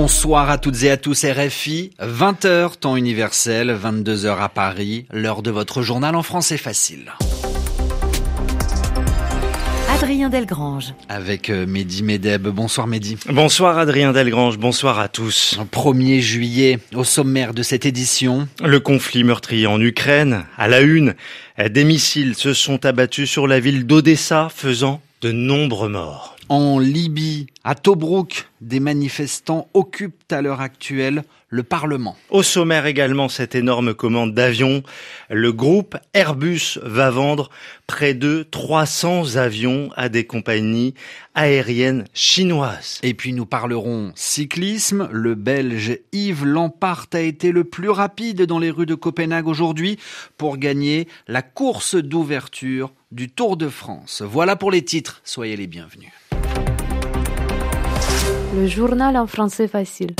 Bonsoir à toutes et à tous RFI, 20h temps universel, 22h à Paris, l'heure de votre journal en français facile. Adrien Delgrange. Avec euh, Mehdi Medeb. Bonsoir Mehdi. Bonsoir Adrien Delgrange, bonsoir à tous. 1er juillet, au sommaire de cette édition. Le conflit meurtrier en Ukraine, à la une, des missiles se sont abattus sur la ville d'Odessa, faisant de nombreux morts. En Libye, à Tobruk, des manifestants occupent à l'heure actuelle le Parlement. Au sommaire également cette énorme commande d'avions. Le groupe Airbus va vendre près de 300 avions à des compagnies aériennes chinoises. Et puis nous parlerons cyclisme. Le Belge Yves Lampart a été le plus rapide dans les rues de Copenhague aujourd'hui pour gagner la course d'ouverture du Tour de France. Voilà pour les titres. Soyez les bienvenus. Le journal en français facile.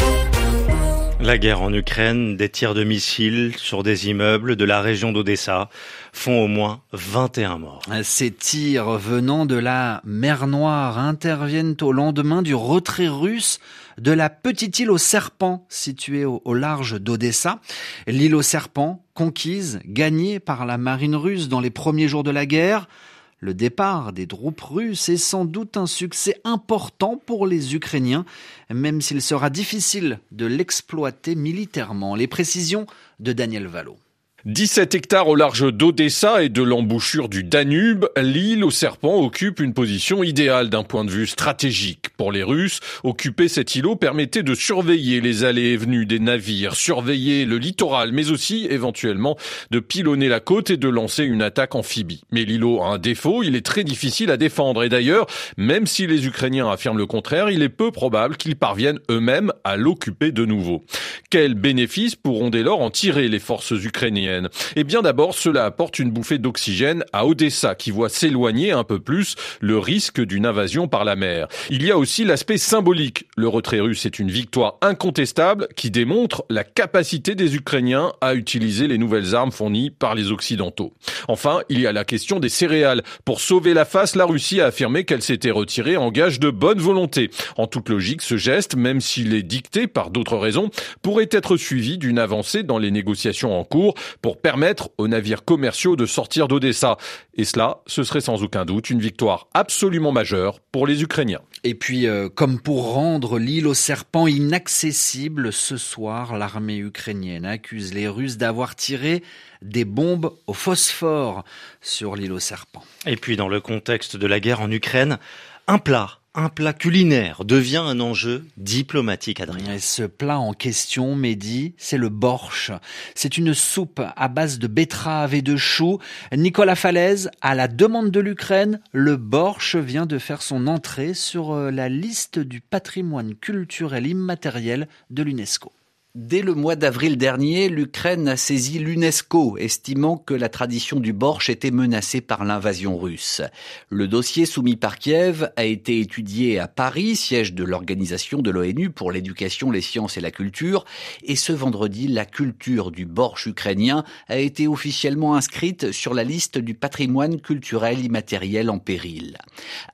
La guerre en Ukraine, des tirs de missiles sur des immeubles de la région d'Odessa font au moins 21 morts. Ces tirs venant de la mer Noire interviennent au lendemain du retrait russe de la petite île aux serpents située au, au large d'Odessa. L'île aux serpents, conquise, gagnée par la marine russe dans les premiers jours de la guerre, le départ des troupes russes est sans doute un succès important pour les Ukrainiens, même s'il sera difficile de l'exploiter militairement. Les précisions de Daniel Valo. 17 hectares au large d'Odessa et de l'embouchure du Danube, l'île aux serpents occupe une position idéale d'un point de vue stratégique. Pour les Russes, occuper cet îlot permettait de surveiller les allées et venues des navires, surveiller le littoral, mais aussi éventuellement de pilonner la côte et de lancer une attaque amphibie. Mais l'îlot a un défaut, il est très difficile à défendre et d'ailleurs, même si les Ukrainiens affirment le contraire, il est peu probable qu'ils parviennent eux-mêmes à l'occuper de nouveau. Quels bénéfices pourront dès lors en tirer les forces ukrainiennes? Et eh bien d'abord, cela apporte une bouffée d'oxygène à Odessa qui voit s'éloigner un peu plus le risque d'une invasion par la mer. Il y a aussi l'aspect symbolique. Le retrait russe est une victoire incontestable qui démontre la capacité des Ukrainiens à utiliser les nouvelles armes fournies par les Occidentaux. Enfin, il y a la question des céréales. Pour sauver la face, la Russie a affirmé qu'elle s'était retirée en gage de bonne volonté. En toute logique, ce geste, même s'il est dicté par d'autres raisons, pourrait être suivi d'une avancée dans les négociations en cours pour permettre aux navires commerciaux de sortir d'Odessa. Et cela, ce serait sans aucun doute une victoire absolument majeure pour les Ukrainiens. Et puis, euh, comme pour rendre l'île aux serpents inaccessible, ce soir, l'armée ukrainienne accuse les Russes d'avoir tiré des bombes au phosphore sur l'île aux serpents. Et puis, dans le contexte de la guerre en Ukraine, un plat un plat culinaire devient un enjeu diplomatique, Adrien. Et ce plat en question, Mehdi, c'est le borsch. C'est une soupe à base de betterave et de choux. Nicolas Falaise, à la demande de l'Ukraine, le borsch vient de faire son entrée sur euh, la liste du patrimoine culturel immatériel de l'UNESCO. Dès le mois d'avril dernier, l'Ukraine a saisi l'UNESCO, estimant que la tradition du borsch était menacée par l'invasion russe. Le dossier soumis par Kiev a été étudié à Paris, siège de l'Organisation de l'ONU pour l'éducation, les sciences et la culture, et ce vendredi, la culture du borsch ukrainien a été officiellement inscrite sur la liste du patrimoine culturel immatériel en péril.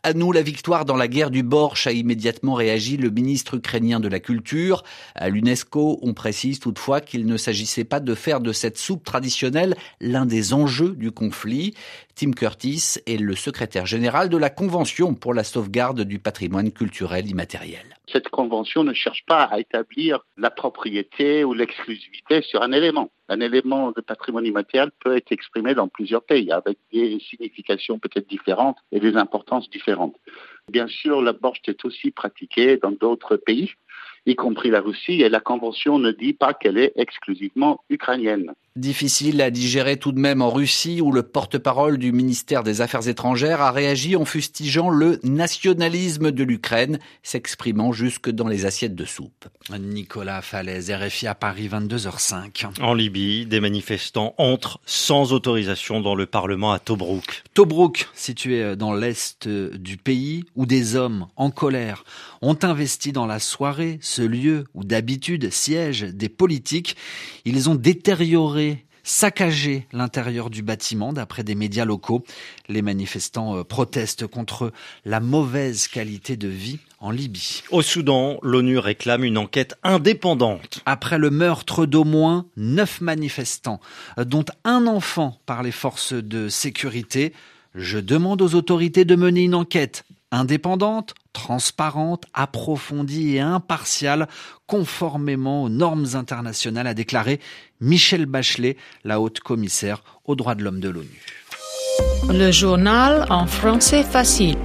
À nous la victoire dans la guerre du borsch, a immédiatement réagi le ministre ukrainien de la Culture. À l'UNESCO, on précise toutefois qu'il ne s'agissait pas de faire de cette soupe traditionnelle l'un des enjeux du conflit. Tim Curtis est le secrétaire général de la Convention pour la sauvegarde du patrimoine culturel immatériel. Cette convention ne cherche pas à établir la propriété ou l'exclusivité sur un élément. Un élément de patrimoine immatériel peut être exprimé dans plusieurs pays avec des significations peut-être différentes et des importances différentes. Bien sûr, la borche est aussi pratiquée dans d'autres pays y compris la Russie, et la Convention ne dit pas qu'elle est exclusivement ukrainienne. Difficile à digérer tout de même en Russie où le porte-parole du ministère des Affaires étrangères a réagi en fustigeant le nationalisme de l'Ukraine, s'exprimant jusque dans les assiettes de soupe. Nicolas Falaise, RFI à Paris, 22h05. En Libye, des manifestants entrent sans autorisation dans le Parlement à Tobruk. Tobruk, situé dans l'est du pays, où des hommes en colère ont investi dans la soirée ce lieu où d'habitude siègent des politiques. Ils ont détérioré saccagé l'intérieur du bâtiment d'après des médias locaux. Les manifestants euh, protestent contre la mauvaise qualité de vie en Libye. Au Soudan, l'ONU réclame une enquête indépendante. Après le meurtre d'au moins neuf manifestants, dont un enfant par les forces de sécurité, je demande aux autorités de mener une enquête indépendante, transparente, approfondie et impartiale, conformément aux normes internationales, a déclaré Michel Bachelet, la haute commissaire aux droits de l'homme de l'ONU. Le journal en français facile.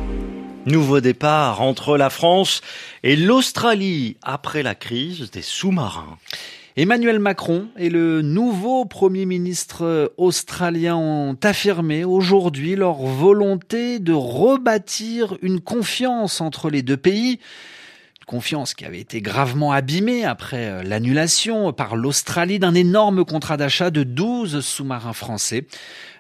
Nouveau départ entre la France et l'Australie après la crise des sous-marins. Emmanuel Macron et le nouveau Premier ministre australien ont affirmé aujourd'hui leur volonté de rebâtir une confiance entre les deux pays confiance qui avait été gravement abîmée après euh, l'annulation par l'Australie d'un énorme contrat d'achat de 12 sous-marins français.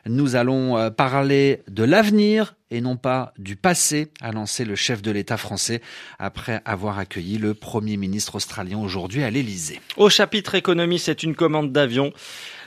Nous allons euh, parler de l'avenir et non pas du passé, a lancé le chef de l'État français après avoir accueilli le Premier ministre australien aujourd'hui à l'Élysée. Au chapitre économie, c'est une commande d'avion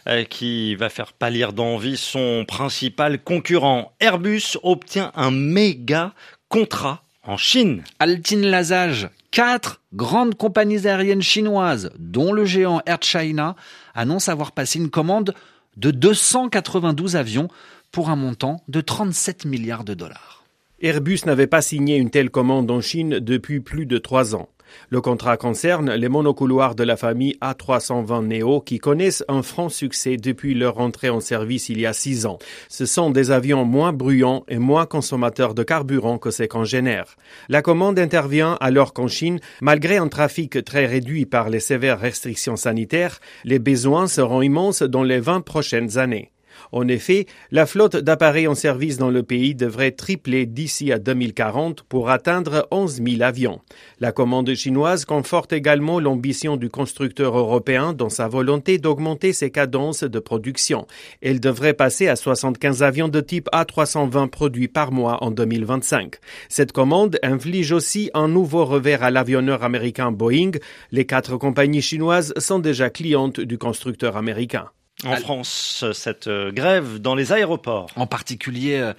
euh, qui va faire pâlir d'envie son principal concurrent. Airbus obtient un méga contrat en Chine. Altin Lazage, quatre grandes compagnies aériennes chinoises, dont le géant Air China, annoncent avoir passé une commande de 292 avions pour un montant de 37 milliards de dollars. Airbus n'avait pas signé une telle commande en Chine depuis plus de trois ans. Le contrat concerne les monocouloirs de la famille A320 Neo qui connaissent un franc succès depuis leur entrée en service il y a six ans. Ce sont des avions moins bruyants et moins consommateurs de carburant que ses congénères. La commande intervient alors qu'en Chine, malgré un trafic très réduit par les sévères restrictions sanitaires, les besoins seront immenses dans les 20 prochaines années. En effet, la flotte d'appareils en service dans le pays devrait tripler d'ici à 2040 pour atteindre 11 000 avions. La commande chinoise conforte également l'ambition du constructeur européen dans sa volonté d'augmenter ses cadences de production. Elle devrait passer à 75 avions de type A320 produits par mois en 2025. Cette commande inflige aussi un nouveau revers à l'avionneur américain Boeing. Les quatre compagnies chinoises sont déjà clientes du constructeur américain. En France, cette euh, grève dans les aéroports. En particulier euh,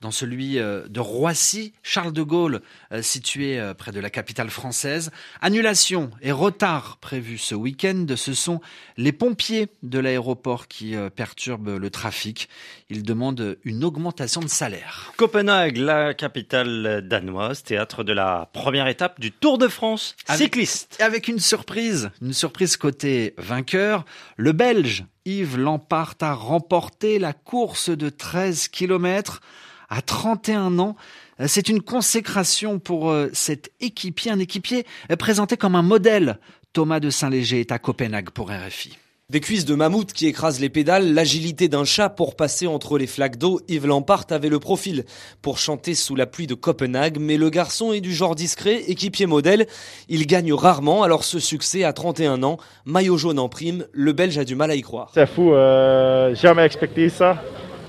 dans celui euh, de Roissy, Charles de Gaulle, situé près de la capitale française. Annulation et retard prévus ce week-end. Ce sont les pompiers de l'aéroport qui perturbent le trafic. Ils demandent une augmentation de salaire. Copenhague, la capitale danoise, théâtre de la première étape du Tour de France cycliste. Avec une surprise, une surprise côté vainqueur, le Belge Yves Lampart a remporté la course de 13 km à 31 ans. C'est une consécration pour euh, cet équipier, un équipier présenté comme un modèle. Thomas de Saint-Léger est à Copenhague pour RFI. Des cuisses de mammouth qui écrasent les pédales, l'agilité d'un chat pour passer entre les flaques d'eau, Yves Lampart avait le profil pour chanter sous la pluie de Copenhague, mais le garçon est du genre discret, équipier modèle, il gagne rarement, alors ce succès à 31 ans, maillot jaune en prime, le Belge a du mal à y croire. C'est fou, euh, jamais expecté ça.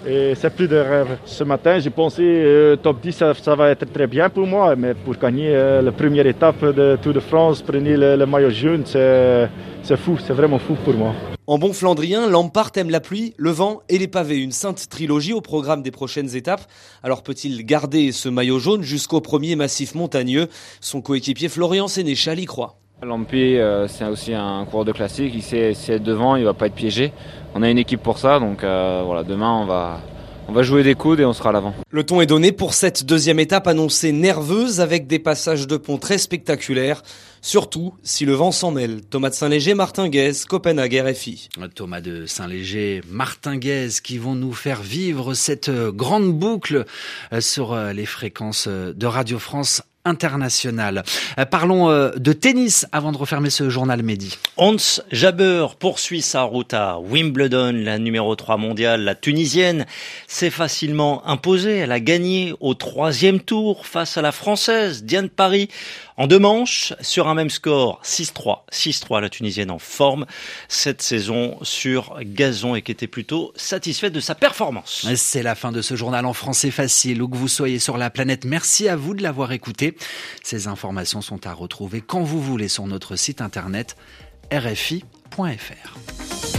Et c'est plus de rêve. Ce matin, j'ai pensé euh, top 10, ça, va être très bien pour moi, mais pour gagner euh, la première étape de Tour de France, prenez le, maillot jaune, c'est fou, c'est vraiment fou pour moi. En bon flandrien, Lampart aime la pluie, le vent et les pavés. Une sainte trilogie au programme des prochaines étapes. Alors peut-il garder ce maillot jaune jusqu'au premier massif montagneux? Son coéquipier Florian Sénéchal y croit. Lampé, euh, c'est aussi un coureur de classique. Il sait, être devant, il va pas être piégé. On a une équipe pour ça, donc euh, voilà, demain on va, on va jouer des coudes et on sera à l'avant. Le ton est donné pour cette deuxième étape annoncée nerveuse avec des passages de pont très spectaculaires. Surtout si le vent s'en mêle. Thomas de Saint-Léger, Martin Guez, Copenhague RFI. Thomas de Saint-Léger, Martin Guez qui vont nous faire vivre cette grande boucle euh, sur les fréquences de Radio France international. Euh, parlons euh, de tennis avant de refermer ce journal Mehdi. Hans Jaber poursuit sa route à Wimbledon, la numéro 3 mondiale, la tunisienne, s'est facilement imposée. Elle a gagné au troisième tour face à la française Diane Paris en deux manches sur un même score 6-3. 6-3 la tunisienne en forme cette saison sur gazon et qui était plutôt satisfaite de sa performance. C'est la fin de ce journal en français facile où que vous soyez sur la planète. Merci à vous de l'avoir écouté. Ces informations sont à retrouver quand vous voulez sur notre site internet rfi.fr.